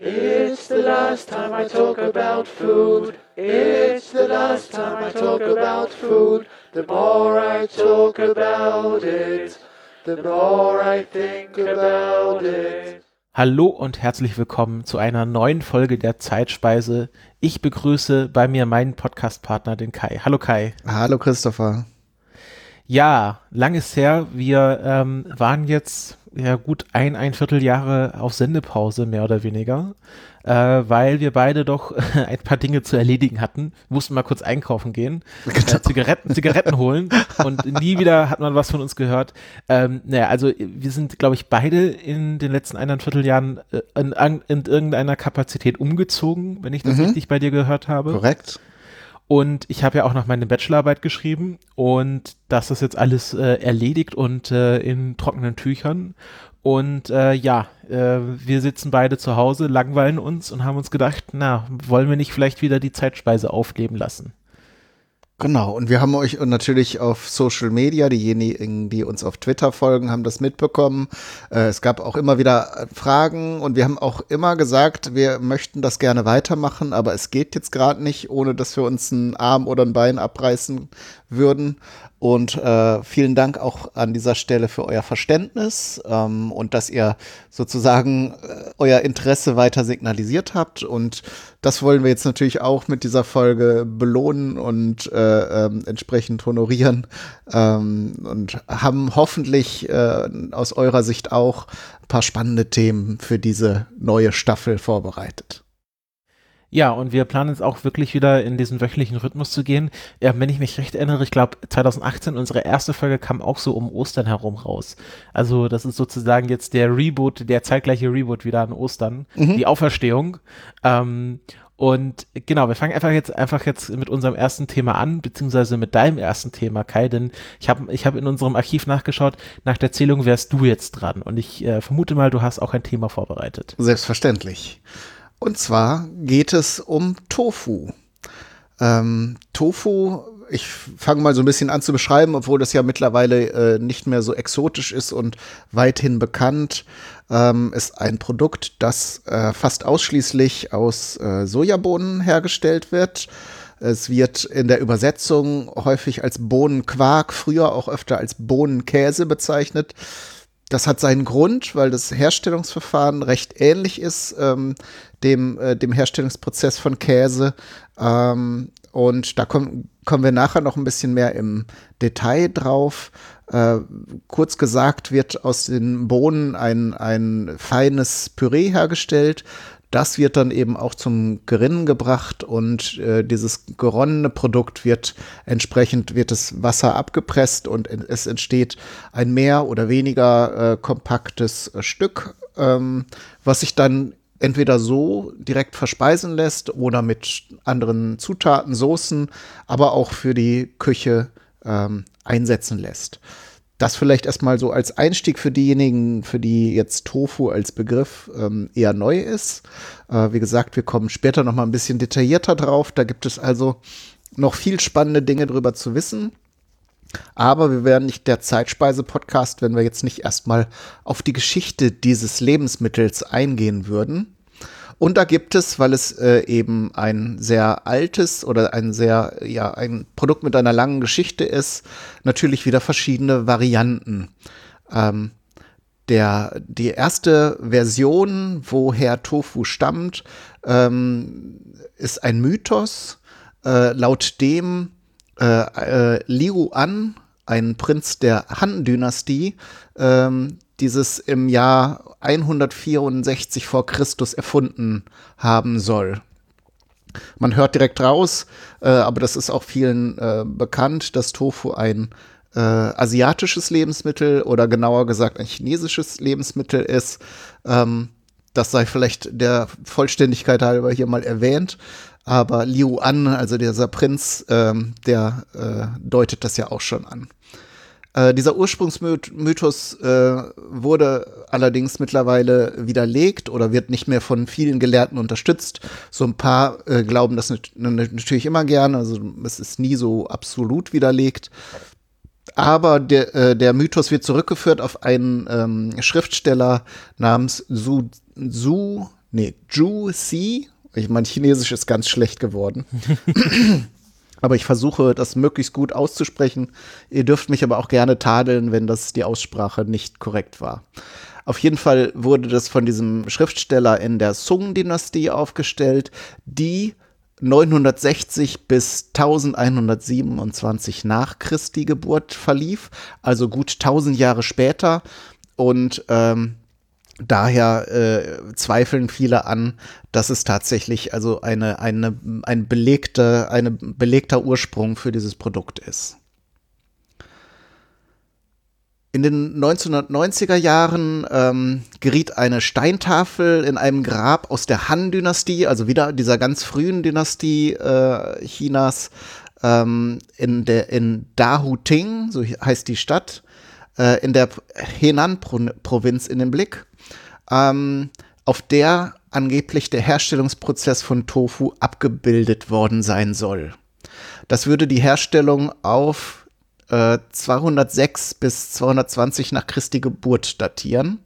It's the last time I talk about food. It's the last time I talk about food. The more I talk about it, the more I think about it. Hallo und herzlich willkommen zu einer neuen Folge der Zeitspeise. Ich begrüße bei mir meinen Podcastpartner, den Kai. Hallo Kai. Hallo Christopher. Ja, lang ist her. Wir ähm, waren jetzt ja gut ein, ein Vierteljahre auf Sendepause, mehr oder weniger, äh, weil wir beide doch ein paar Dinge zu erledigen hatten. Wir mussten mal kurz einkaufen gehen, äh, genau. Zigaretten, Zigaretten holen und nie wieder hat man was von uns gehört. Ähm, naja, also wir sind, glaube ich, beide in den letzten eineinhalb Vierteljahren äh, in, in, irgendeiner Kapazität umgezogen, wenn ich das mhm. richtig bei dir gehört habe. Korrekt. Und ich habe ja auch noch meine Bachelorarbeit geschrieben und das ist jetzt alles äh, erledigt und äh, in trockenen Tüchern. Und äh, ja, äh, wir sitzen beide zu Hause, langweilen uns und haben uns gedacht, na, wollen wir nicht vielleicht wieder die Zeitspeise aufleben lassen? Genau, und wir haben euch natürlich auf Social Media, diejenigen, die uns auf Twitter folgen, haben das mitbekommen. Äh, es gab auch immer wieder Fragen und wir haben auch immer gesagt, wir möchten das gerne weitermachen, aber es geht jetzt gerade nicht, ohne dass wir uns einen Arm oder ein Bein abreißen würden. Und äh, vielen Dank auch an dieser Stelle für euer Verständnis ähm, und dass ihr sozusagen äh, euer Interesse weiter signalisiert habt. Und das wollen wir jetzt natürlich auch mit dieser Folge belohnen und äh, ähm, entsprechend honorieren ähm, und haben hoffentlich äh, aus eurer Sicht auch ein paar spannende Themen für diese neue Staffel vorbereitet. Ja, und wir planen jetzt auch wirklich wieder in diesen wöchentlichen Rhythmus zu gehen. Ja, wenn ich mich recht erinnere, ich glaube 2018, unsere erste Folge kam auch so um Ostern herum raus. Also das ist sozusagen jetzt der Reboot, der zeitgleiche Reboot wieder an Ostern, mhm. die Auferstehung. Ähm, und genau, wir fangen einfach jetzt einfach jetzt mit unserem ersten Thema an, beziehungsweise mit deinem ersten Thema, Kai, denn ich habe ich hab in unserem Archiv nachgeschaut, nach der Zählung wärst du jetzt dran. Und ich äh, vermute mal, du hast auch ein Thema vorbereitet. Selbstverständlich. Und zwar geht es um Tofu. Ähm, Tofu, ich fange mal so ein bisschen an zu beschreiben, obwohl das ja mittlerweile äh, nicht mehr so exotisch ist und weithin bekannt, ähm, ist ein Produkt, das äh, fast ausschließlich aus äh, Sojabohnen hergestellt wird. Es wird in der Übersetzung häufig als Bohnenquark, früher auch öfter als Bohnenkäse bezeichnet. Das hat seinen Grund, weil das Herstellungsverfahren recht ähnlich ist ähm, dem, äh, dem Herstellungsprozess von Käse. Ähm, und da kommen, kommen wir nachher noch ein bisschen mehr im Detail drauf. Äh, kurz gesagt wird aus den Bohnen ein, ein feines Püree hergestellt. Das wird dann eben auch zum Gerinnen gebracht und äh, dieses geronnene Produkt wird entsprechend wird das Wasser abgepresst und es entsteht ein mehr oder weniger äh, kompaktes äh, Stück, ähm, was sich dann entweder so direkt verspeisen lässt oder mit anderen Zutaten, Soßen, aber auch für die Küche ähm, einsetzen lässt. Das vielleicht erstmal so als Einstieg für diejenigen, für die jetzt Tofu als Begriff ähm, eher neu ist. Äh, wie gesagt, wir kommen später noch mal ein bisschen detaillierter drauf. Da gibt es also noch viel spannende Dinge drüber zu wissen. Aber wir wären nicht der Zeitspeise-Podcast, wenn wir jetzt nicht erstmal auf die Geschichte dieses Lebensmittels eingehen würden. Und da gibt es, weil es äh, eben ein sehr altes oder ein sehr, ja, ein Produkt mit einer langen Geschichte ist, natürlich wieder verschiedene Varianten. Ähm, der, die erste Version, woher Tofu stammt, ähm, ist ein Mythos, äh, laut dem äh, äh, Liu An, ein Prinz der Han-Dynastie, ähm, dieses im Jahr 164 vor Christus erfunden haben soll. Man hört direkt raus, äh, aber das ist auch vielen äh, bekannt, dass Tofu ein äh, asiatisches Lebensmittel oder genauer gesagt ein chinesisches Lebensmittel ist. Ähm, das sei vielleicht der Vollständigkeit halber hier mal erwähnt. Aber Liu An, also dieser Prinz, ähm, der äh, deutet das ja auch schon an. Äh, dieser Ursprungsmythos äh, wurde allerdings mittlerweile widerlegt oder wird nicht mehr von vielen Gelehrten unterstützt. So ein paar äh, glauben das natürlich immer gern, also es ist nie so absolut widerlegt. Aber der, äh, der Mythos wird zurückgeführt auf einen ähm, Schriftsteller namens Su, Su nee, Zhu Si. Ich mein Chinesisch ist ganz schlecht geworden. aber ich versuche, das möglichst gut auszusprechen. Ihr dürft mich aber auch gerne tadeln, wenn das die Aussprache nicht korrekt war. Auf jeden Fall wurde das von diesem Schriftsteller in der Sung-Dynastie aufgestellt, die 960 bis 1127 nach Christi Geburt verlief, also gut 1000 Jahre später. Und ähm, daher äh, zweifeln viele an, dass es tatsächlich also eine, eine, ein belegte, eine belegter Ursprung für dieses Produkt ist. In den 1990er Jahren ähm, geriet eine Steintafel in einem Grab aus der Han-Dynastie, also wieder dieser ganz frühen Dynastie äh, Chinas, ähm, in, der, in Dahuting, so heißt die Stadt, äh, in der Henan-Provinz in den Blick, ähm, auf der angeblich der Herstellungsprozess von Tofu abgebildet worden sein soll. Das würde die Herstellung auf 206 äh, bis 220 nach Christi Geburt datieren.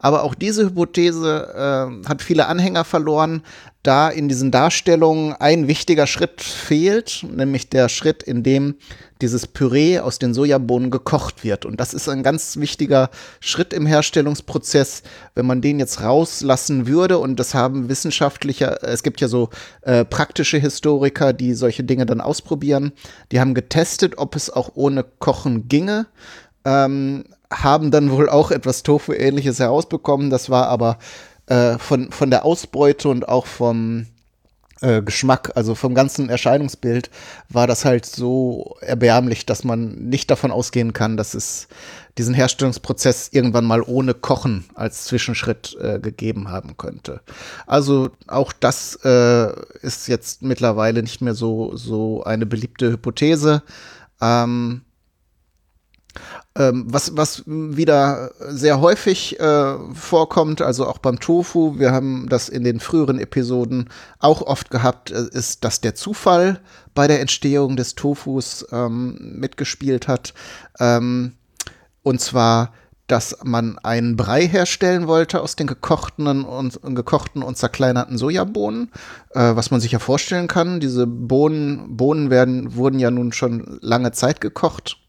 Aber auch diese Hypothese äh, hat viele Anhänger verloren, da in diesen Darstellungen ein wichtiger Schritt fehlt, nämlich der Schritt, in dem dieses Püree aus den Sojabohnen gekocht wird. Und das ist ein ganz wichtiger Schritt im Herstellungsprozess. Wenn man den jetzt rauslassen würde, und das haben Wissenschaftliche, es gibt ja so äh, praktische Historiker, die solche Dinge dann ausprobieren, die haben getestet, ob es auch ohne Kochen ginge. Ähm, haben dann wohl auch etwas Tofu-ähnliches herausbekommen. Das war aber äh, von, von der Ausbeute und auch vom äh, Geschmack, also vom ganzen Erscheinungsbild, war das halt so erbärmlich, dass man nicht davon ausgehen kann, dass es diesen Herstellungsprozess irgendwann mal ohne Kochen als Zwischenschritt äh, gegeben haben könnte. Also auch das äh, ist jetzt mittlerweile nicht mehr so, so eine beliebte Hypothese. Ähm, ähm, was, was wieder sehr häufig äh, vorkommt, also auch beim Tofu, wir haben das in den früheren Episoden auch oft gehabt, äh, ist, dass der Zufall bei der Entstehung des Tofus ähm, mitgespielt hat. Ähm, und zwar, dass man einen Brei herstellen wollte aus den gekochten und, gekochten und zerkleinerten Sojabohnen, äh, was man sich ja vorstellen kann. Diese Bohnen, Bohnen werden, wurden ja nun schon lange Zeit gekocht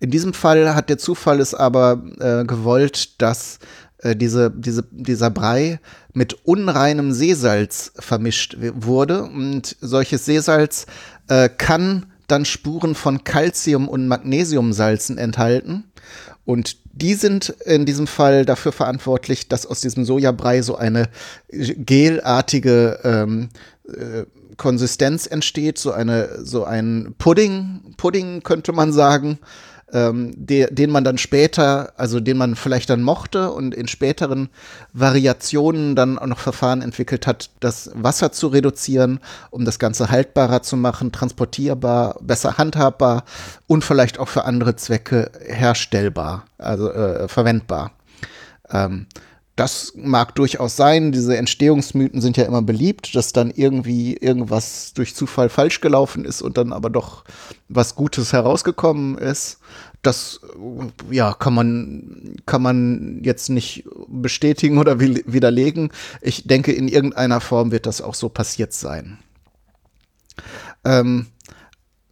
in diesem Fall hat der Zufall es aber äh, gewollt, dass äh, diese, diese, dieser Brei mit unreinem Seesalz vermischt wurde. Und solches Seesalz äh, kann dann Spuren von Calcium- und Magnesiumsalzen enthalten. Und die sind in diesem Fall dafür verantwortlich, dass aus diesem Sojabrei so eine gelartige ähm, äh, Konsistenz entsteht, so eine so ein Pudding, Pudding könnte man sagen, ähm, der, den man dann später, also den man vielleicht dann mochte und in späteren Variationen dann auch noch Verfahren entwickelt hat, das Wasser zu reduzieren, um das Ganze haltbarer zu machen, transportierbar, besser handhabbar und vielleicht auch für andere Zwecke herstellbar, also äh, verwendbar. Ähm, das mag durchaus sein. Diese Entstehungsmythen sind ja immer beliebt, dass dann irgendwie irgendwas durch Zufall falsch gelaufen ist und dann aber doch was Gutes herausgekommen ist. Das ja, kann man, kann man jetzt nicht bestätigen oder widerlegen. Ich denke, in irgendeiner Form wird das auch so passiert sein. Ähm,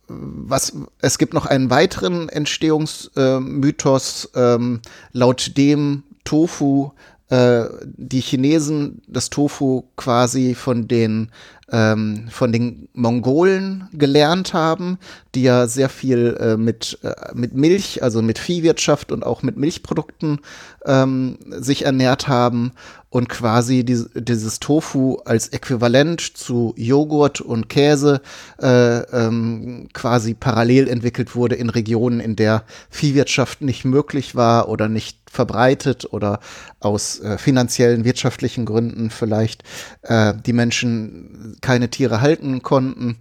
was, es gibt noch einen weiteren Entstehungsmythos, äh, ähm, laut dem Tofu äh, die Chinesen das Tofu quasi von den ähm, von den Mongolen gelernt haben, die ja sehr viel äh, mit, äh, mit Milch, also mit Viehwirtschaft und auch mit Milchprodukten ähm, sich ernährt haben und quasi die, dieses Tofu als Äquivalent zu Joghurt und Käse äh, ähm, quasi parallel entwickelt wurde in Regionen, in der Viehwirtschaft nicht möglich war oder nicht verbreitet oder aus äh, finanziellen, wirtschaftlichen Gründen vielleicht äh, die Menschen keine Tiere halten konnten.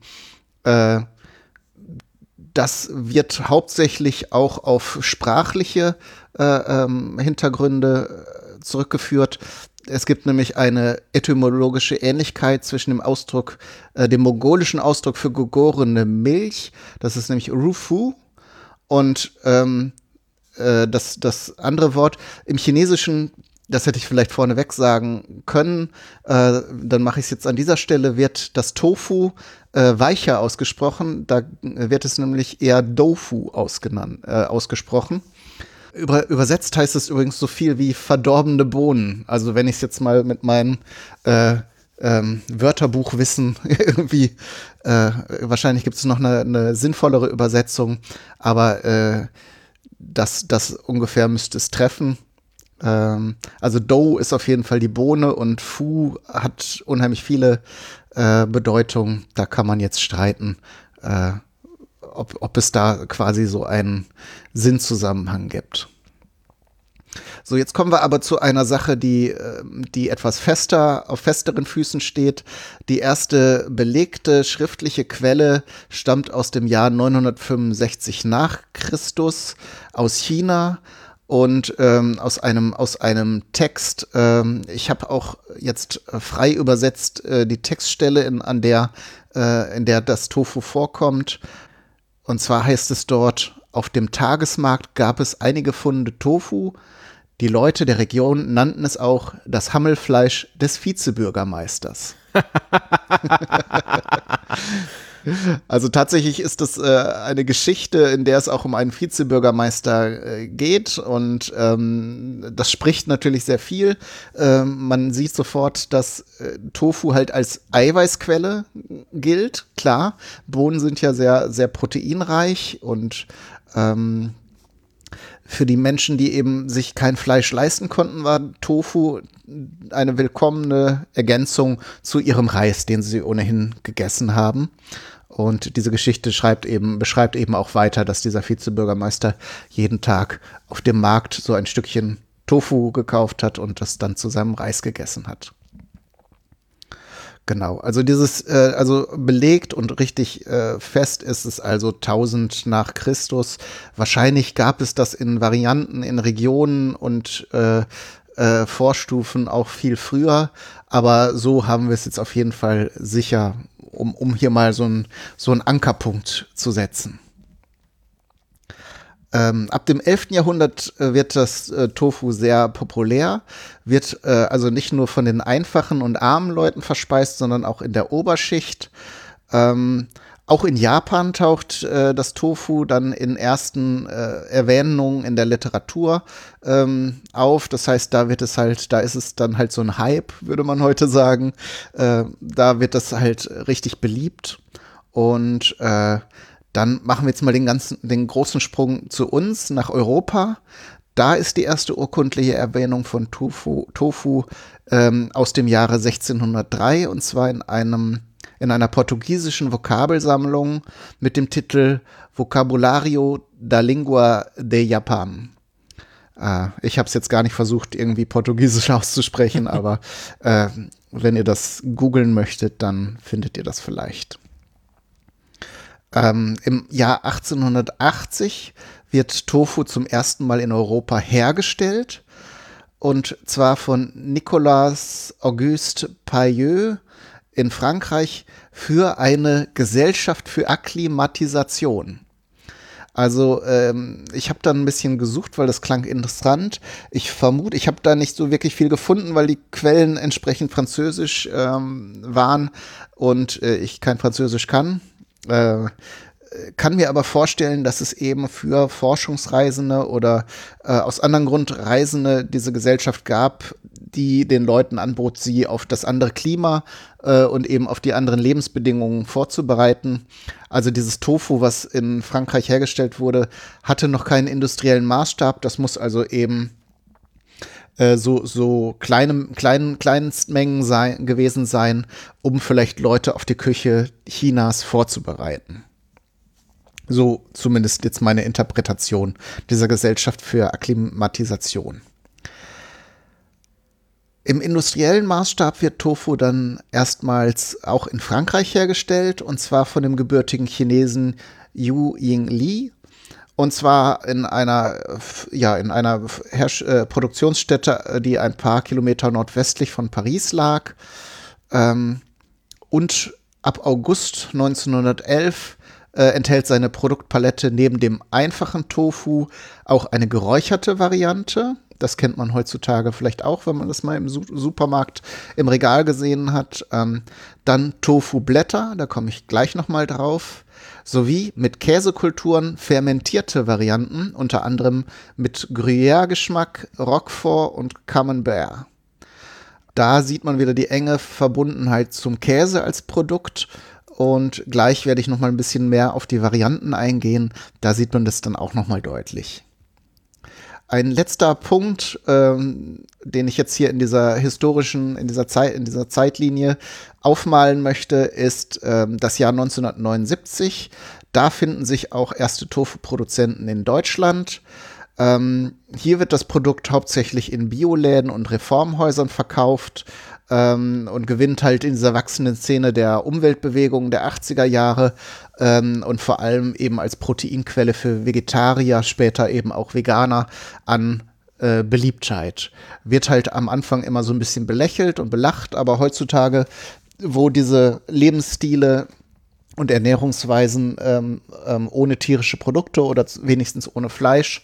Äh, das wird hauptsächlich auch auf sprachliche äh, ähm, Hintergründe äh, zurückgeführt. Es gibt nämlich eine etymologische Ähnlichkeit zwischen dem Ausdruck, äh, dem mongolischen Ausdruck für gegorene Milch, das ist nämlich Rufu, und ähm, äh, das, das andere Wort im Chinesischen das hätte ich vielleicht vorneweg sagen können, äh, dann mache ich es jetzt an dieser Stelle, wird das Tofu äh, weicher ausgesprochen. Da wird es nämlich eher Dofu ausgenannt, äh, ausgesprochen. Über, übersetzt heißt es übrigens so viel wie verdorbene Bohnen. Also wenn ich es jetzt mal mit meinem äh, ähm, Wörterbuchwissen irgendwie, äh, wahrscheinlich gibt es noch eine, eine, sinnvollere Übersetzung, aber äh, das, das ungefähr müsste es treffen. Ähm, also Dough ist auf jeden Fall die Bohne und Fu hat unheimlich viele äh, Bedeutungen. Da kann man jetzt streiten, äh, ob, ob es da quasi so einen Sinnzusammenhang gibt. So, jetzt kommen wir aber zu einer Sache, die, ähm, die etwas fester, auf festeren Füßen steht. Die erste belegte schriftliche Quelle stammt aus dem Jahr 965 nach Christus aus China und ähm, aus einem aus einem Text. Ähm, ich habe auch jetzt frei übersetzt äh, die Textstelle, in, an der äh, in der das Tofu vorkommt. Und zwar heißt es dort: Auf dem Tagesmarkt gab es einige Funde Tofu. Die Leute der Region nannten es auch das Hammelfleisch des Vizebürgermeisters. Also tatsächlich ist das äh, eine Geschichte, in der es auch um einen Vizebürgermeister äh, geht und ähm, das spricht natürlich sehr viel. Ähm, man sieht sofort, dass äh, Tofu halt als Eiweißquelle gilt. Klar, Bohnen sind ja sehr, sehr proteinreich und ähm, für die Menschen, die eben sich kein Fleisch leisten konnten, war Tofu eine willkommene Ergänzung zu ihrem Reis, den sie ohnehin gegessen haben. Und diese Geschichte schreibt eben, beschreibt eben auch weiter, dass dieser Vizebürgermeister jeden Tag auf dem Markt so ein Stückchen Tofu gekauft hat und das dann zu seinem Reis gegessen hat. Genau, also dieses, äh, also belegt und richtig äh, fest ist es also 1000 nach Christus. Wahrscheinlich gab es das in Varianten, in Regionen und äh, äh, Vorstufen auch viel früher, aber so haben wir es jetzt auf jeden Fall sicher um, um hier mal so, ein, so einen Ankerpunkt zu setzen. Ähm, ab dem 11. Jahrhundert äh, wird das äh, Tofu sehr populär, wird äh, also nicht nur von den einfachen und armen Leuten verspeist, sondern auch in der Oberschicht. Ähm, auch in Japan taucht äh, das Tofu dann in ersten äh, Erwähnungen in der Literatur ähm, auf. Das heißt, da wird es halt, da ist es dann halt so ein Hype, würde man heute sagen. Äh, da wird das halt richtig beliebt. Und dann machen wir jetzt mal den ganzen, den großen Sprung zu uns nach Europa. Da ist die erste urkundliche Erwähnung von Tofu, Tofu ähm, aus dem Jahre 1603 und zwar in einem in einer portugiesischen Vokabelsammlung mit dem Titel Vocabulario da Lingua de Japan. Äh, ich habe es jetzt gar nicht versucht, irgendwie portugiesisch auszusprechen, aber äh, wenn ihr das googeln möchtet, dann findet ihr das vielleicht. Ähm, Im Jahr 1880 wird Tofu zum ersten Mal in Europa hergestellt. Und zwar von Nicolas Auguste Pailleux in Frankreich für eine Gesellschaft für Akklimatisation. Also ähm, ich habe da ein bisschen gesucht, weil das klang interessant. Ich vermute, ich habe da nicht so wirklich viel gefunden, weil die Quellen entsprechend französisch ähm, waren und äh, ich kein Französisch kann. Äh, kann mir aber vorstellen, dass es eben für Forschungsreisende oder äh, aus anderen Grund Reisende diese Gesellschaft gab, die den Leuten anbot, sie auf das andere Klima äh, und eben auf die anderen Lebensbedingungen vorzubereiten. Also dieses Tofu, was in Frankreich hergestellt wurde, hatte noch keinen industriellen Maßstab. Das muss also eben äh, so, so kleine, kleinen, Kleinstmengen sein, gewesen sein, um vielleicht Leute auf die Küche Chinas vorzubereiten. So zumindest jetzt meine Interpretation dieser Gesellschaft für Akklimatisation. Im industriellen Maßstab wird Tofu dann erstmals auch in Frankreich hergestellt und zwar von dem gebürtigen Chinesen Yu Ying Li. Und zwar in einer, ja, in einer Herrsch äh, Produktionsstätte, die ein paar Kilometer nordwestlich von Paris lag. Ähm, und ab August 1911 äh, enthält seine Produktpalette neben dem einfachen Tofu auch eine geräucherte Variante Das kennt man heutzutage vielleicht auch, wenn man das mal im Su Supermarkt im Regal gesehen hat. Ähm, dann Tofu-Blätter, da komme ich gleich noch mal drauf. Sowie mit Käsekulturen fermentierte Varianten, unter anderem mit Gruyère-Geschmack, Roquefort und Camembert. Da sieht man wieder die enge Verbundenheit zum Käse als Produkt und gleich werde ich noch mal ein bisschen mehr auf die Varianten eingehen. Da sieht man das dann auch noch mal deutlich. Ein letzter Punkt, ähm, den ich jetzt hier in dieser historischen, in dieser Zeit, in dieser Zeitlinie aufmalen möchte, ist ähm, das Jahr 1979. Da finden sich auch erste Tofu-Produzenten in Deutschland. Ähm, hier wird das Produkt hauptsächlich in Bioläden und Reformhäusern verkauft ähm, und gewinnt halt in dieser wachsenden Szene der Umweltbewegung der 80er Jahre ähm, und vor allem eben als Proteinquelle für Vegetarier, später eben auch Veganer an äh, Beliebtheit. Wird halt am Anfang immer so ein bisschen belächelt und belacht, aber heutzutage, wo diese Lebensstile und Ernährungsweisen ähm, ähm, ohne tierische Produkte oder wenigstens ohne Fleisch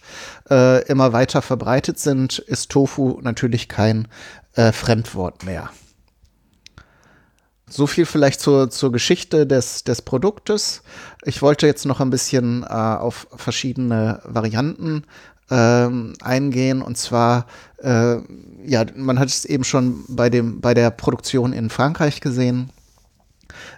äh, immer weiter verbreitet sind, ist Tofu natürlich kein äh, Fremdwort mehr. So viel vielleicht zur, zur Geschichte des, des Produktes. Ich wollte jetzt noch ein bisschen äh, auf verschiedene Varianten ähm, eingehen. Und zwar, äh, ja, man hat es eben schon bei, dem, bei der Produktion in Frankreich gesehen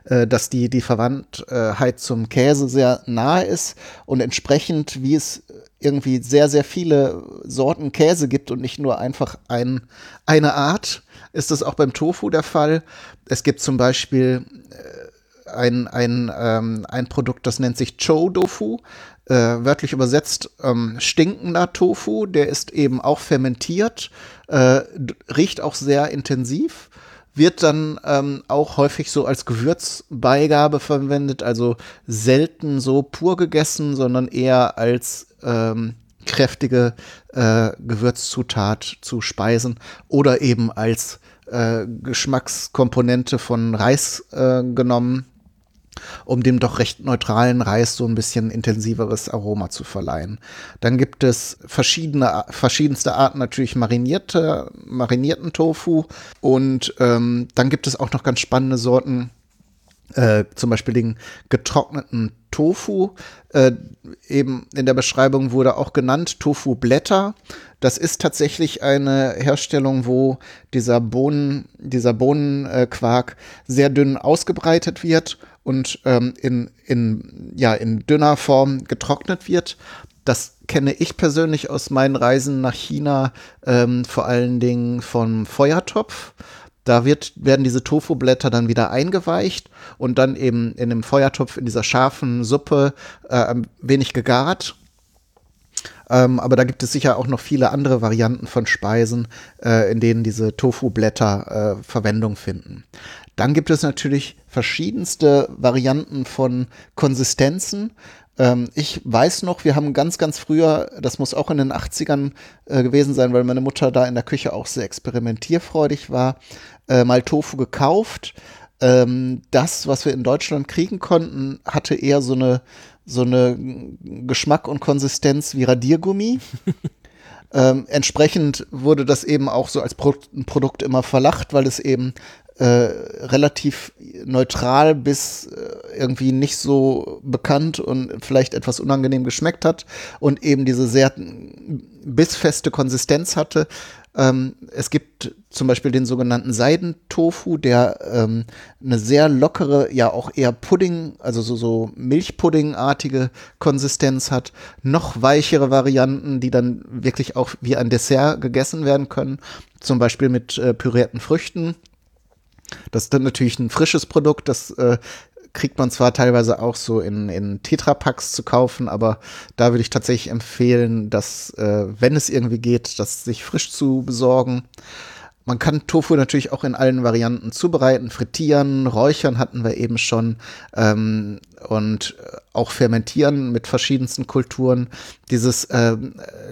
äh, dass die, die Verwandtheit zum Käse sehr nahe ist und entsprechend, wie es irgendwie sehr, sehr viele Sorten Käse gibt und nicht nur einfach ein, eine Art, ist das auch beim Tofu der Fall. Es gibt zum Beispiel äh, ein, ein, ähm, ein Produkt, das nennt sich Cho-Dofu, äh, wörtlich übersetzt ähm, stinkender Tofu. Der ist eben auch fermentiert, äh, riecht auch sehr intensiv wird dann ähm, auch häufig so als Gewürzbeigabe verwendet, also selten so pur gegessen, sondern eher als ähm, kräftige äh, Gewürzzutat zu Speisen oder eben als äh, Geschmackskomponente von Reis äh, genommen um dem doch recht neutralen Reis so ein bisschen intensiveres Aroma zu verleihen. Dann gibt es verschiedene, verschiedenste Arten natürlich marinierte, marinierten Tofu und ähm, dann gibt es auch noch ganz spannende Sorten, äh, zum Beispiel den getrockneten Tofu. Äh, eben in der Beschreibung wurde auch genannt Tofu-Blätter. Das ist tatsächlich eine Herstellung, wo dieser Bohnen, dieser Bohnenquark sehr dünn ausgebreitet wird und ähm, in, in, ja, in dünner Form getrocknet wird. Das kenne ich persönlich aus meinen Reisen nach China, ähm, vor allen Dingen vom Feuertopf. Da wird, werden diese Tofu-Blätter dann wieder eingeweicht und dann eben in dem Feuertopf in dieser scharfen Suppe äh, ein wenig gegart. Ähm, aber da gibt es sicher auch noch viele andere Varianten von Speisen, äh, in denen diese Tofu-Blätter äh, Verwendung finden. Dann gibt es natürlich verschiedenste Varianten von Konsistenzen. Ähm, ich weiß noch, wir haben ganz, ganz früher, das muss auch in den 80ern äh, gewesen sein, weil meine Mutter da in der Küche auch sehr experimentierfreudig war, äh, mal Tofu gekauft. Ähm, das, was wir in Deutschland kriegen konnten, hatte eher so eine, so eine Geschmack und Konsistenz wie Radiergummi. ähm, entsprechend wurde das eben auch so als Pro Produkt immer verlacht, weil es eben äh, relativ neutral bis äh, irgendwie nicht so bekannt und vielleicht etwas unangenehm geschmeckt hat und eben diese sehr bissfeste Konsistenz hatte. Ähm, es gibt zum Beispiel den sogenannten Seidentofu, der ähm, eine sehr lockere, ja auch eher Pudding, also so, so Milchpuddingartige Konsistenz hat. Noch weichere Varianten, die dann wirklich auch wie ein Dessert gegessen werden können. Zum Beispiel mit äh, pürierten Früchten das ist dann natürlich ein frisches Produkt, das äh, kriegt man zwar teilweise auch so in, in Tetrapacks zu kaufen, aber da würde ich tatsächlich empfehlen, dass, äh, wenn es irgendwie geht, das sich frisch zu besorgen. Man kann Tofu natürlich auch in allen Varianten zubereiten, frittieren, räuchern hatten wir eben schon ähm, und äh, auch fermentieren mit verschiedensten Kulturen. Dieses äh,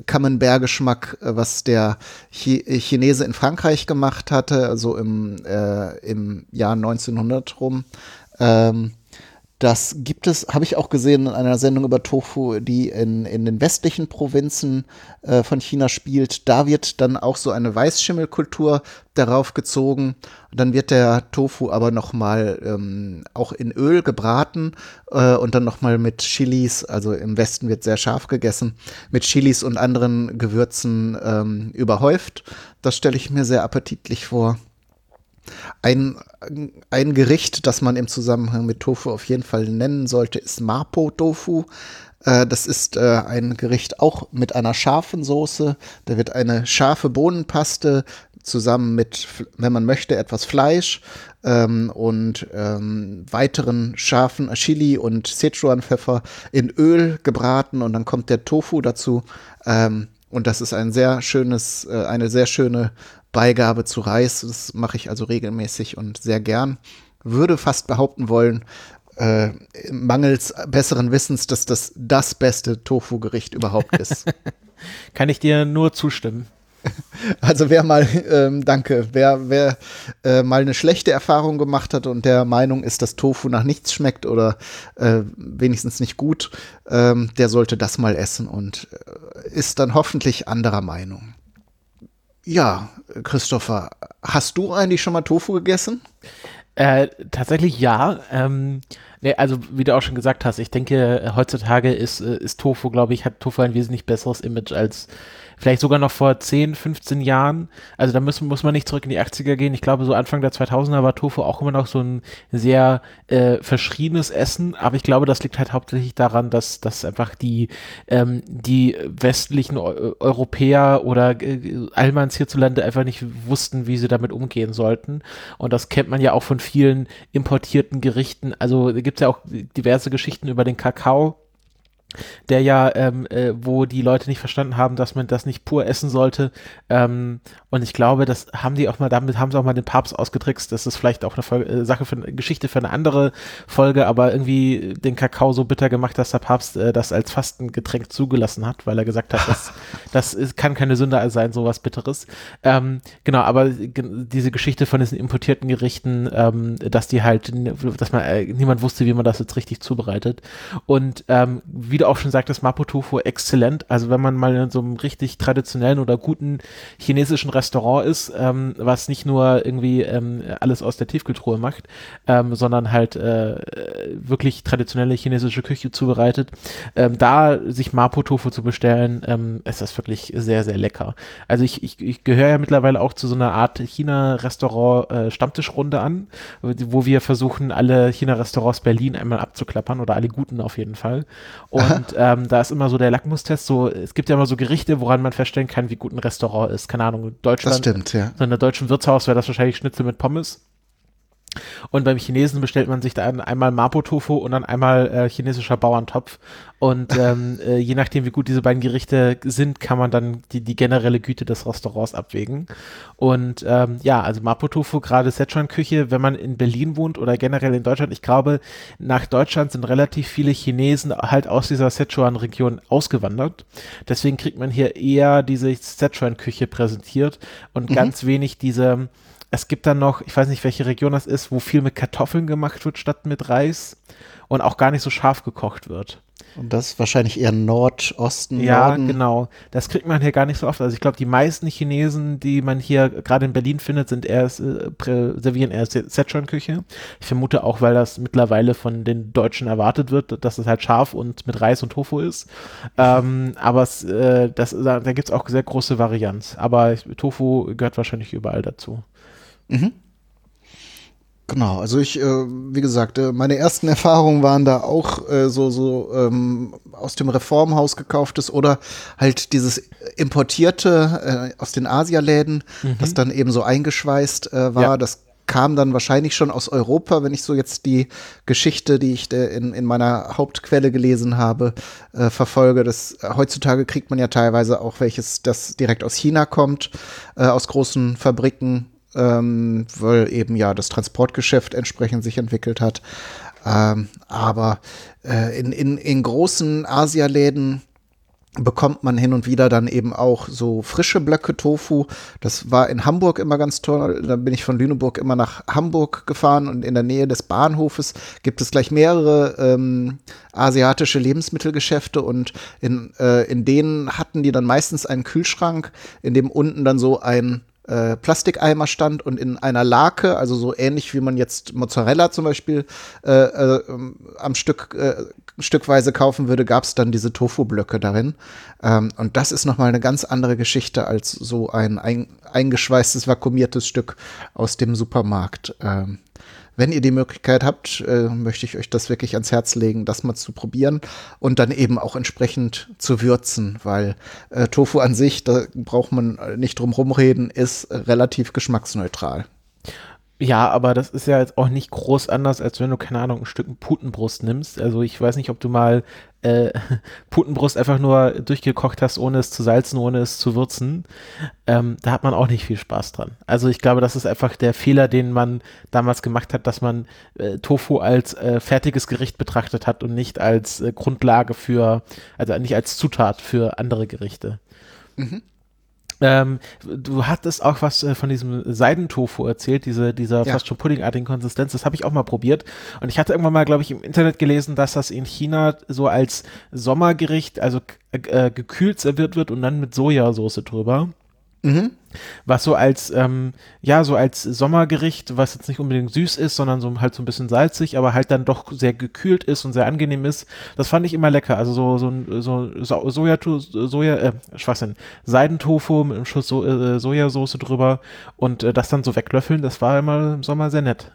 Camembert-Geschmack, äh, was der Ch Chinese in Frankreich gemacht hatte, also im, äh, im Jahr 1900 rum, ähm, Das gibt es, habe ich auch gesehen in einer Sendung über Tofu, die in, in den westlichen Provinzen äh, von China spielt. Da wird dann auch so eine Weißschimmelkultur darauf gezogen. Dann wird der Tofu aber nochmal ähm, auch in Öl gebraten äh, und dann nochmal mit Chilis, also im Westen wird sehr scharf gegessen, mit Chilis und anderen Gewürzen ähm, überhäuft. Das stelle ich mir sehr appetitlich vor. Ein, ein Gericht, das man im Zusammenhang mit Tofu auf jeden Fall nennen sollte, ist Mapo-Tofu. Äh, das ist äh, ein Gericht auch mit einer scharfen Soße. Da wird eine scharfe Bohnenpaste zusammen mit, wenn man möchte, etwas Fleisch ähm, und ähm, weiteren scharfen Chili und Sichuan-Pfeffer in Öl gebraten und dann kommt der Tofu dazu. Ähm, und das ist ein sehr schönes, äh, eine sehr schöne Beigabe zu Reis. Das mache ich also regelmäßig und sehr gern. Würde fast behaupten wollen, äh, mangels besseren Wissens, dass das das beste Tofu-Gericht überhaupt ist. Kann ich dir nur zustimmen. Also wer mal, ähm, danke, wer, wer äh, mal eine schlechte Erfahrung gemacht hat und der Meinung ist, dass Tofu nach nichts schmeckt oder äh, wenigstens nicht gut, ähm, der sollte das mal essen und äh, ist dann hoffentlich anderer Meinung. Ja, Christopher, hast du eigentlich schon mal Tofu gegessen? Äh, tatsächlich ja. Ähm, nee, also wie du auch schon gesagt hast, ich denke, heutzutage ist, äh, ist Tofu, glaube ich, hat Tofu ein wesentlich besseres Image als vielleicht sogar noch vor 10, 15 Jahren. Also da muss, muss man nicht zurück in die 80er gehen. Ich glaube, so Anfang der 2000er war Tofu auch immer noch so ein sehr äh, verschriebenes Essen. Aber ich glaube, das liegt halt hauptsächlich daran, dass, dass einfach die, ähm, die westlichen Eu Europäer oder äh, Allmanns hierzulande einfach nicht wussten, wie sie damit umgehen sollten. Und das kennt man ja auch von vielen importierten Gerichten. Also gibt es ja auch diverse Geschichten über den Kakao der ja, ähm, äh, wo die Leute nicht verstanden haben, dass man das nicht pur essen sollte. Ähm, und ich glaube, das haben die auch mal, damit haben sie auch mal den Papst ausgetrickst. Das ist vielleicht auch eine Folge, äh, Sache für eine Geschichte für eine andere Folge, aber irgendwie den Kakao so bitter gemacht, dass der Papst äh, das als Fastengetränk zugelassen hat, weil er gesagt hat, das, das ist, kann keine Sünde sein, sowas Bitteres. Ähm, genau, aber diese Geschichte von diesen importierten Gerichten, ähm, dass die halt, dass man äh, niemand wusste, wie man das jetzt richtig zubereitet. Und ähm, wieder du auch schon sagtest, Mapo Tofu exzellent. Also wenn man mal in so einem richtig traditionellen oder guten chinesischen Restaurant ist, ähm, was nicht nur irgendwie ähm, alles aus der Tiefkühltruhe macht, ähm, sondern halt äh, wirklich traditionelle chinesische Küche zubereitet, ähm, da sich Mapo Tofu zu bestellen, ähm, ist das wirklich sehr, sehr lecker. Also ich, ich, ich gehöre ja mittlerweile auch zu so einer Art China-Restaurant äh, Stammtischrunde an, wo wir versuchen, alle China-Restaurants Berlin einmal abzuklappern oder alle guten auf jeden Fall. Und und ähm, da ist immer so der Lackmustest, so, es gibt ja immer so Gerichte, woran man feststellen kann, wie gut ein Restaurant ist. Keine Ahnung, Deutschland. Das stimmt, ja. So in der deutschen Wirtshaus wäre das wahrscheinlich Schnitzel mit Pommes. Und beim Chinesen bestellt man sich dann einmal Mapo-Tofu und dann einmal äh, chinesischer Bauerntopf. Und ähm, äh, je nachdem, wie gut diese beiden Gerichte sind, kann man dann die, die generelle Güte des Restaurants abwägen. Und ähm, ja, also Mapo-Tofu, gerade Sichuan-Küche, wenn man in Berlin wohnt oder generell in Deutschland, ich glaube, nach Deutschland sind relativ viele Chinesen halt aus dieser Sichuan-Region ausgewandert. Deswegen kriegt man hier eher diese Sichuan-Küche präsentiert und mhm. ganz wenig diese es gibt dann noch, ich weiß nicht, welche Region das ist, wo viel mit Kartoffeln gemacht wird statt mit Reis und auch gar nicht so scharf gekocht wird. Und das wahrscheinlich eher Nordosten. Ja, Norden. genau. Das kriegt man hier gar nicht so oft. Also ich glaube, die meisten Chinesen, die man hier gerade in Berlin findet, sind eher äh, servieren eher Sichuan-Küche. Ich vermute auch, weil das mittlerweile von den Deutschen erwartet wird, dass es halt scharf und mit Reis und Tofu ist. Ähm, aber es, äh, das, da, da gibt es auch sehr große Varianz. Aber Tofu gehört wahrscheinlich überall dazu. Mhm. Genau, also ich, äh, wie gesagt, äh, meine ersten Erfahrungen waren da auch äh, so, so ähm, aus dem Reformhaus gekauftes oder halt dieses importierte äh, aus den Asialäden, mhm. das dann eben so eingeschweißt äh, war. Ja. Das kam dann wahrscheinlich schon aus Europa, wenn ich so jetzt die Geschichte, die ich in, in meiner Hauptquelle gelesen habe, äh, verfolge. Das, heutzutage kriegt man ja teilweise auch welches, das direkt aus China kommt, äh, aus großen Fabriken ähm, weil eben ja das Transportgeschäft entsprechend sich entwickelt hat. Ähm, aber äh, in, in, in großen Asialäden bekommt man hin und wieder dann eben auch so frische Blöcke Tofu. Das war in Hamburg immer ganz toll. Da bin ich von Lüneburg immer nach Hamburg gefahren und in der Nähe des Bahnhofes gibt es gleich mehrere ähm, asiatische Lebensmittelgeschäfte und in, äh, in denen hatten die dann meistens einen Kühlschrank, in dem unten dann so ein äh, Plastikeimer stand und in einer Lake, also so ähnlich wie man jetzt Mozzarella zum Beispiel äh, äh, am Stück äh, stückweise kaufen würde, gab es dann diese Tofu-Blöcke darin. Ähm, und das ist nochmal eine ganz andere Geschichte als so ein, ein eingeschweißtes, vakuumiertes Stück aus dem Supermarkt. Ähm, wenn ihr die Möglichkeit habt, äh, möchte ich euch das wirklich ans Herz legen, das mal zu probieren und dann eben auch entsprechend zu würzen, weil äh, Tofu an sich, da braucht man nicht drum rumreden, ist relativ geschmacksneutral. Ja, aber das ist ja jetzt auch nicht groß anders, als wenn du, keine Ahnung, ein Stück Putenbrust nimmst. Also ich weiß nicht, ob du mal äh, Putenbrust einfach nur durchgekocht hast, ohne es zu salzen, ohne es zu würzen. Ähm, da hat man auch nicht viel Spaß dran. Also ich glaube, das ist einfach der Fehler, den man damals gemacht hat, dass man äh, Tofu als äh, fertiges Gericht betrachtet hat und nicht als äh, Grundlage für, also nicht als Zutat für andere Gerichte. Mhm. Ähm, du hattest auch was äh, von diesem Seidentofu erzählt, diese, dieser ja. fast schon puddingartigen Konsistenz. Das habe ich auch mal probiert. Und ich hatte irgendwann mal, glaube ich, im Internet gelesen, dass das in China so als Sommergericht, also äh, gekühlt serviert wird und dann mit Sojasauce drüber. Mhm. Was so als, ähm, ja, so als Sommergericht, was jetzt nicht unbedingt süß ist, sondern so halt so ein bisschen salzig, aber halt dann doch sehr gekühlt ist und sehr angenehm ist. Das fand ich immer lecker. Also so, so, so, so Soja, Soja, äh, Schwachsinn, Seidentofu mit einem Schuss so äh, Sojasauce drüber und äh, das dann so weglöffeln, das war immer im Sommer sehr nett.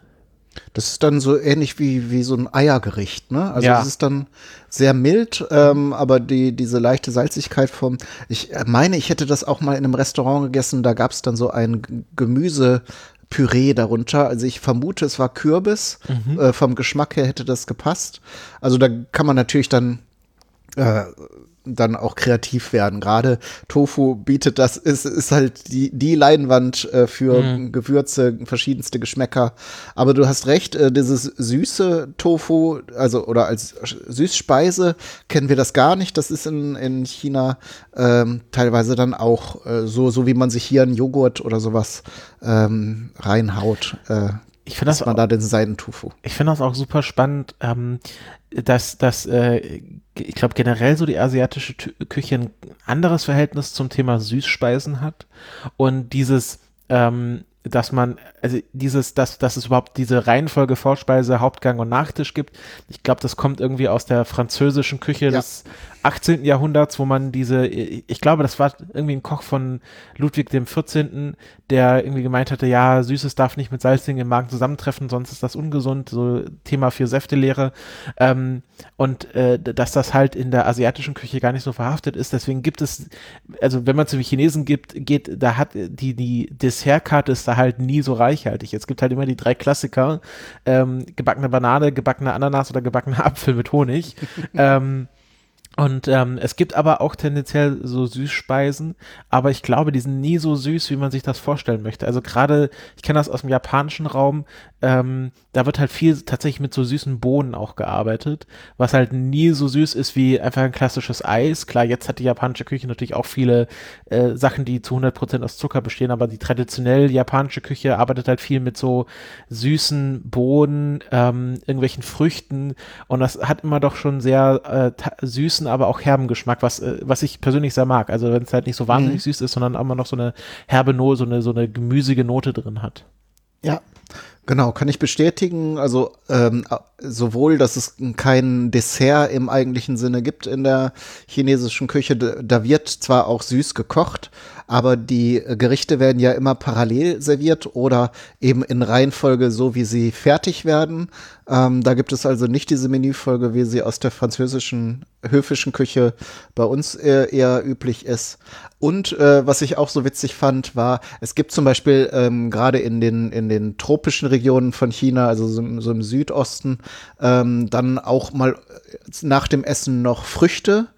Das ist dann so ähnlich wie, wie so ein Eiergericht, ne? Also ja. es ist dann sehr mild, ähm, aber die, diese leichte Salzigkeit vom, ich meine, ich hätte das auch mal in einem Restaurant gegessen, da gab es dann so ein Gemüsepüree darunter. Also ich vermute, es war Kürbis. Mhm. Äh, vom Geschmack her hätte das gepasst. Also da kann man natürlich dann äh, dann auch kreativ werden. Gerade Tofu bietet das, ist, ist halt die, die Leinwand äh, für mhm. Gewürze, verschiedenste Geschmäcker. Aber du hast recht, äh, dieses süße Tofu, also oder als Süßspeise kennen wir das gar nicht. Das ist in, in China ähm, teilweise dann auch äh, so, so wie man sich hier einen Joghurt oder sowas ähm, reinhaut. Ich finde das man auch, da den Seidentofu. Ich finde das auch super spannend, ähm, dass, dass äh, ich glaube generell so die asiatische Küche ein anderes Verhältnis zum Thema Süßspeisen hat und dieses ähm, dass man, also dieses, dass, dass es überhaupt diese Reihenfolge Vorspeise, Hauptgang und Nachtisch gibt. Ich glaube, das kommt irgendwie aus der französischen Küche ja. des 18. Jahrhunderts, wo man diese, ich glaube, das war irgendwie ein Koch von Ludwig dem 14., der irgendwie gemeint hatte, ja, Süßes darf nicht mit Salzigen im Magen zusammentreffen, sonst ist das ungesund, so Thema für Säftelehre. Ähm, und äh, dass das halt in der asiatischen Küche gar nicht so verhaftet ist. Deswegen gibt es, also wenn man zu den Chinesen gibt, geht, da hat die, die Dessertkarte ist da halt nie so reichhaltig. Es gibt halt immer die drei Klassiker, ähm, gebackene Banane, gebackene Ananas oder gebackener Apfel mit Honig. ähm, und ähm, es gibt aber auch tendenziell so Süßspeisen, aber ich glaube, die sind nie so süß, wie man sich das vorstellen möchte. Also gerade, ich kenne das aus dem japanischen Raum, ähm, da wird halt viel tatsächlich mit so süßen Bohnen auch gearbeitet, was halt nie so süß ist wie einfach ein klassisches Eis. Klar, jetzt hat die japanische Küche natürlich auch viele äh, Sachen, die zu 100% aus Zucker bestehen, aber die traditionell japanische Küche arbeitet halt viel mit so süßen Bohnen, ähm, irgendwelchen Früchten und das hat immer doch schon sehr äh, süßen, aber auch herben Geschmack, was, äh, was ich persönlich sehr mag. Also wenn es halt nicht so wahnsinnig mhm. süß ist, sondern immer noch so eine herbe Note, so eine, so eine gemüsige Note drin hat. Ja, Genau, kann ich bestätigen. Also ähm, sowohl, dass es kein Dessert im eigentlichen Sinne gibt in der chinesischen Küche. Da wird zwar auch süß gekocht, aber die Gerichte werden ja immer parallel serviert oder eben in Reihenfolge so, wie sie fertig werden. Ähm, da gibt es also nicht diese Menüfolge, wie sie aus der französischen höfischen Küche bei uns eher, eher üblich ist. Und äh, was ich auch so witzig fand, war, es gibt zum Beispiel ähm, gerade in den, in den tropischen Regionen von China, also so, so im Südosten, ähm, dann auch mal nach dem Essen noch Früchte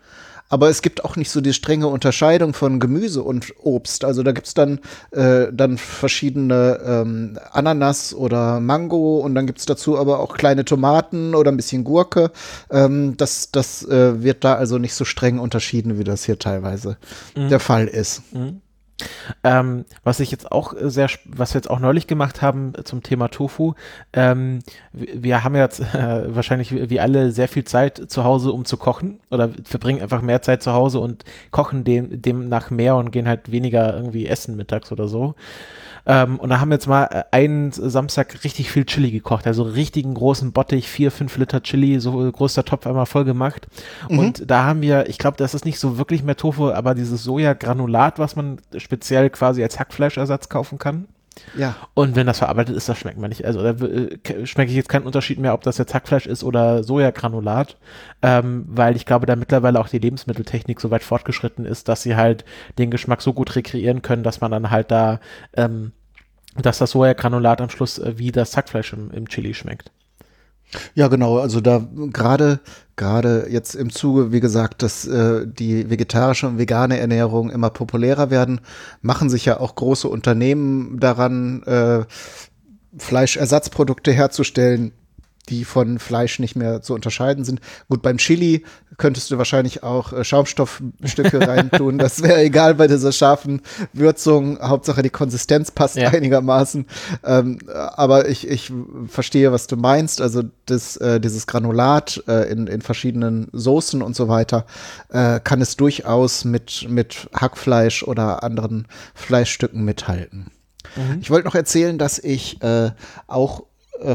aber es gibt auch nicht so die strenge Unterscheidung von Gemüse und Obst. Also da gibt's dann, äh, dann verschiedene ähm, Ananas oder Mango und dann gibt's dazu aber auch kleine Tomaten oder ein bisschen Gurke. Ähm, das das äh, wird da also nicht so streng unterschieden, wie das hier teilweise mhm. der Fall ist. Mhm. Ähm, was ich jetzt auch sehr, was wir jetzt auch neulich gemacht haben zum Thema Tofu, ähm, wir haben jetzt äh, wahrscheinlich wie alle sehr viel Zeit zu Hause, um zu kochen oder verbringen einfach mehr Zeit zu Hause und kochen dem, demnach mehr und gehen halt weniger irgendwie essen mittags oder so. Ähm, und da haben wir jetzt mal äh, einen Samstag richtig viel Chili gekocht, also richtigen großen Bottich, vier, fünf Liter Chili, so großer Topf einmal voll gemacht. Mhm. Und da haben wir, ich glaube, das ist nicht so wirklich mehr Tofu, aber dieses Sojagranulat, was man speziell quasi als Hackfleischersatz kaufen kann. Ja. Und wenn das verarbeitet ist, das schmeckt man nicht. Also da äh, schmecke ich jetzt keinen Unterschied mehr, ob das jetzt Hackfleisch ist oder Sojagranulat, ähm, weil ich glaube, da mittlerweile auch die Lebensmitteltechnik so weit fortgeschritten ist, dass sie halt den Geschmack so gut rekreieren können, dass man dann halt da, ähm, dass das Sojagranulat am Schluss äh, wie das Hackfleisch im, im Chili schmeckt. Ja, genau. Also da gerade gerade jetzt im Zuge, wie gesagt, dass äh, die vegetarische und vegane Ernährung immer populärer werden, machen sich ja auch große Unternehmen daran, äh, Fleischersatzprodukte herzustellen, die von Fleisch nicht mehr zu unterscheiden sind. Gut, beim Chili könntest du wahrscheinlich auch äh, Schaumstoffstücke reintun. Das wäre egal bei dieser scharfen Würzung. Hauptsache die Konsistenz passt ja. einigermaßen. Ähm, aber ich, ich verstehe, was du meinst. Also das, äh, dieses Granulat äh, in, in verschiedenen Soßen und so weiter äh, kann es durchaus mit, mit Hackfleisch oder anderen Fleischstücken mithalten. Mhm. Ich wollte noch erzählen, dass ich äh, auch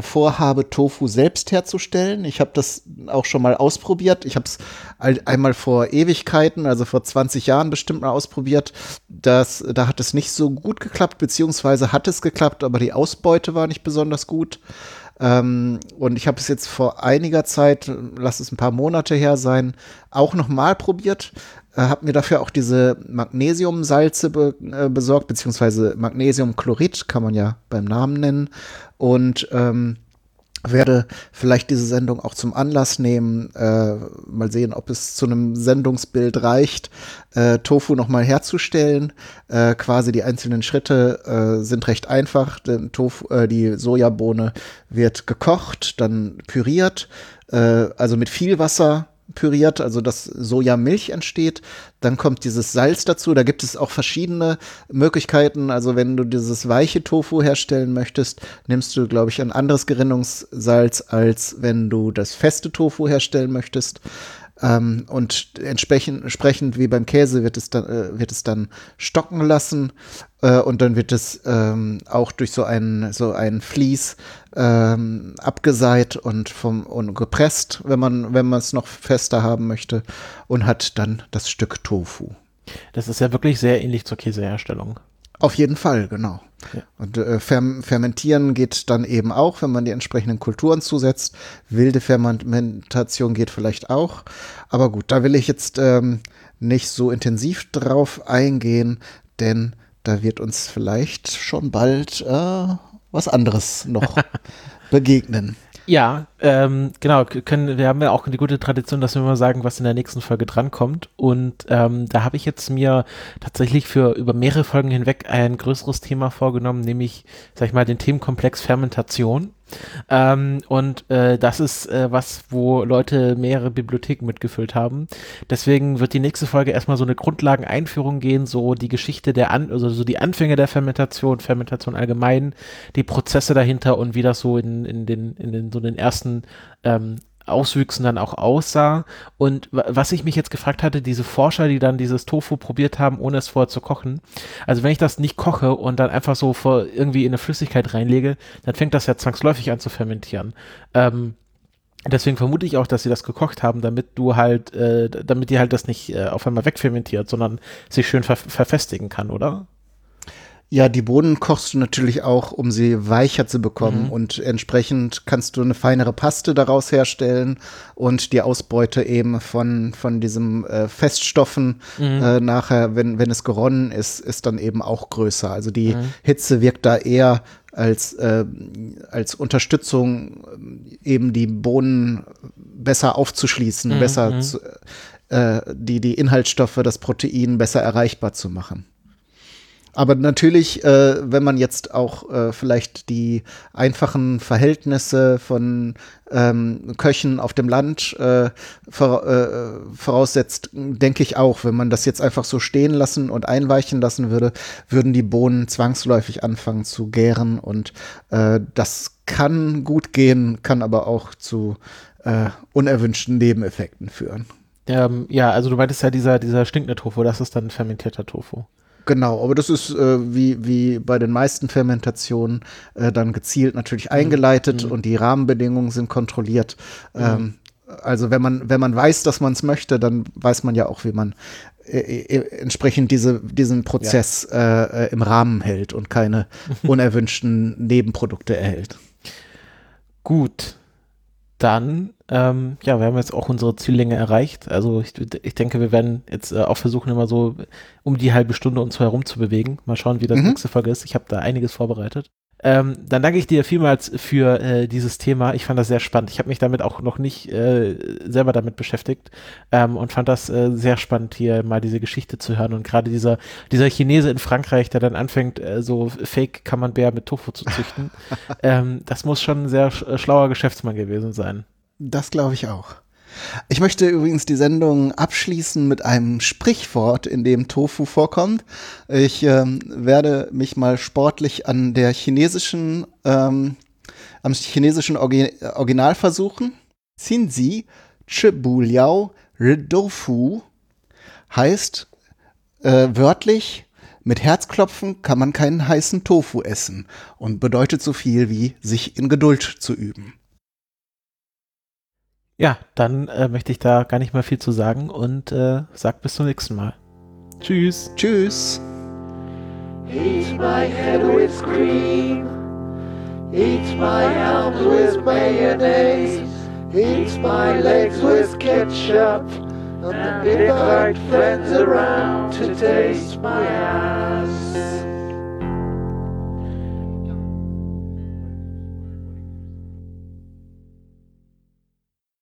vorhabe, Tofu selbst herzustellen. Ich habe das auch schon mal ausprobiert. Ich habe es einmal vor Ewigkeiten, also vor 20 Jahren bestimmt mal ausprobiert. Das, da hat es nicht so gut geklappt, beziehungsweise hat es geklappt, aber die Ausbeute war nicht besonders gut. Ähm, und ich habe es jetzt vor einiger Zeit, lass es ein paar Monate her sein, auch noch mal probiert. Äh, habe mir dafür auch diese Magnesiumsalze be äh, besorgt, beziehungsweise Magnesiumchlorid, kann man ja beim Namen nennen und ähm, werde vielleicht diese Sendung auch zum Anlass nehmen, äh, mal sehen, ob es zu einem Sendungsbild reicht, äh, Tofu nochmal herzustellen. Äh, quasi die einzelnen Schritte äh, sind recht einfach. Denn Tofu, äh, die Sojabohne wird gekocht, dann püriert, äh, also mit viel Wasser püriert, also dass Sojamilch entsteht. Dann kommt dieses Salz dazu. Da gibt es auch verschiedene Möglichkeiten. Also wenn du dieses weiche Tofu herstellen möchtest, nimmst du, glaube ich, ein anderes Gerinnungssalz, als wenn du das feste Tofu herstellen möchtest. Ähm, und entsprechend, entsprechend wie beim Käse wird es dann, äh, wird es dann stocken lassen äh, und dann wird es ähm, auch durch so ein, so ein Vlies ähm, abgeseit und, vom, und gepresst, wenn man, wenn man es noch fester haben möchte und hat dann das Stück Tofu. Das ist ja wirklich sehr ähnlich zur Käseherstellung. Auf jeden Fall, genau. Ja. Und äh, Fermentieren geht dann eben auch, wenn man die entsprechenden Kulturen zusetzt. Wilde Fermentation geht vielleicht auch. Aber gut, da will ich jetzt ähm, nicht so intensiv drauf eingehen, denn da wird uns vielleicht schon bald äh, was anderes noch begegnen. Ja, ähm, genau, können, wir haben ja auch eine gute Tradition, dass wir immer sagen, was in der nächsten Folge drankommt. Und ähm, da habe ich jetzt mir tatsächlich für über mehrere Folgen hinweg ein größeres Thema vorgenommen, nämlich, sag ich mal, den Themenkomplex Fermentation. Ähm, und äh, das ist äh, was, wo Leute mehrere Bibliotheken mitgefüllt haben. Deswegen wird die nächste Folge erstmal so eine Grundlageneinführung gehen, so die Geschichte der An also so die Anfänge der Fermentation, Fermentation allgemein, die Prozesse dahinter und wie das so in, in den, in den so den ersten ähm, Auswüchsen dann auch aussah. Und was ich mich jetzt gefragt hatte, diese Forscher, die dann dieses Tofu probiert haben, ohne es vorher zu kochen. Also wenn ich das nicht koche und dann einfach so vor irgendwie in eine Flüssigkeit reinlege, dann fängt das ja zwangsläufig an zu fermentieren. Ähm, Deswegen vermute ich auch, dass sie das gekocht haben, damit du halt, äh, damit die halt das nicht äh, auf einmal wegfermentiert, sondern sich schön ver verfestigen kann, oder? Ja, die Bohnen kochst du natürlich auch, um sie weicher zu bekommen. Mhm. Und entsprechend kannst du eine feinere Paste daraus herstellen und die Ausbeute eben von, von diesem äh, Feststoffen mhm. äh, nachher, wenn, wenn es geronnen ist, ist dann eben auch größer. Also die mhm. Hitze wirkt da eher als, äh, als Unterstützung, eben die Bohnen besser aufzuschließen, mhm. besser mhm. zu, äh, die, die Inhaltsstoffe, das Protein besser erreichbar zu machen. Aber natürlich, äh, wenn man jetzt auch äh, vielleicht die einfachen Verhältnisse von ähm, Köchen auf dem Land äh, vora äh, voraussetzt, denke ich auch, wenn man das jetzt einfach so stehen lassen und einweichen lassen würde, würden die Bohnen zwangsläufig anfangen zu gären und äh, das kann gut gehen, kann aber auch zu äh, unerwünschten Nebeneffekten führen. Ähm, ja, also du meintest ja dieser, dieser stinkende Tofu, das ist dann fermentierter Tofu. Genau, aber das ist äh, wie, wie bei den meisten Fermentationen äh, dann gezielt natürlich eingeleitet Mhm. und die Rahmenbedingungen sind kontrolliert. Ähm, also wenn man, wenn man weiß, dass man es möchte, dann weiß man ja auch, wie man äh, äh, entsprechend diese, diesen Prozess äh, äh, im Rahmen hält und keine unerwünschten Nebenprodukte erhält. Gut, dann, ähm, ja, wir haben jetzt auch unsere Ziellänge erreicht. Also ich, ich denke, wir werden jetzt äh, auch versuchen, immer so um die halbe Stunde uns herum zu bewegen. Mal schauen, wie das Mhm. nächste Folge ist. Ich habe da einiges vorbereitet. Ähm, dann danke ich dir vielmals für äh, dieses Thema. Ich fand das sehr spannend. Ich habe mich damit auch noch nicht äh, selber damit beschäftigt ähm, und fand das äh, sehr spannend, hier mal diese Geschichte zu hören. Und gerade dieser, dieser Chinese in Frankreich, der dann anfängt, äh, so Fake Camembert mit Tofu zu züchten, ähm, das muss schon ein sehr sch schlauer Geschäftsmann gewesen sein. Das glaube ich auch. Ich möchte übrigens die Sendung abschließen mit einem Sprichwort, in dem Tofu vorkommt. Ich ähm, werde mich mal sportlich an der chinesischen, ähm, am chinesischen Orgi Original versuchen. Xinzi Chibu Liao Ridofu heißt äh, wörtlich, mit Herzklopfen kann man keinen heißen Tofu essen und bedeutet so viel wie sich in Geduld zu üben. Ja, dann äh, möchte ich da gar nicht mehr viel zu sagen und äh, sag bis zum nächsten Mal. Tschüss. Tschüss. Eat my head with cream. Eat my arms with mayonnaise. Eat my legs with ketchup. And invite friends around to taste my ass.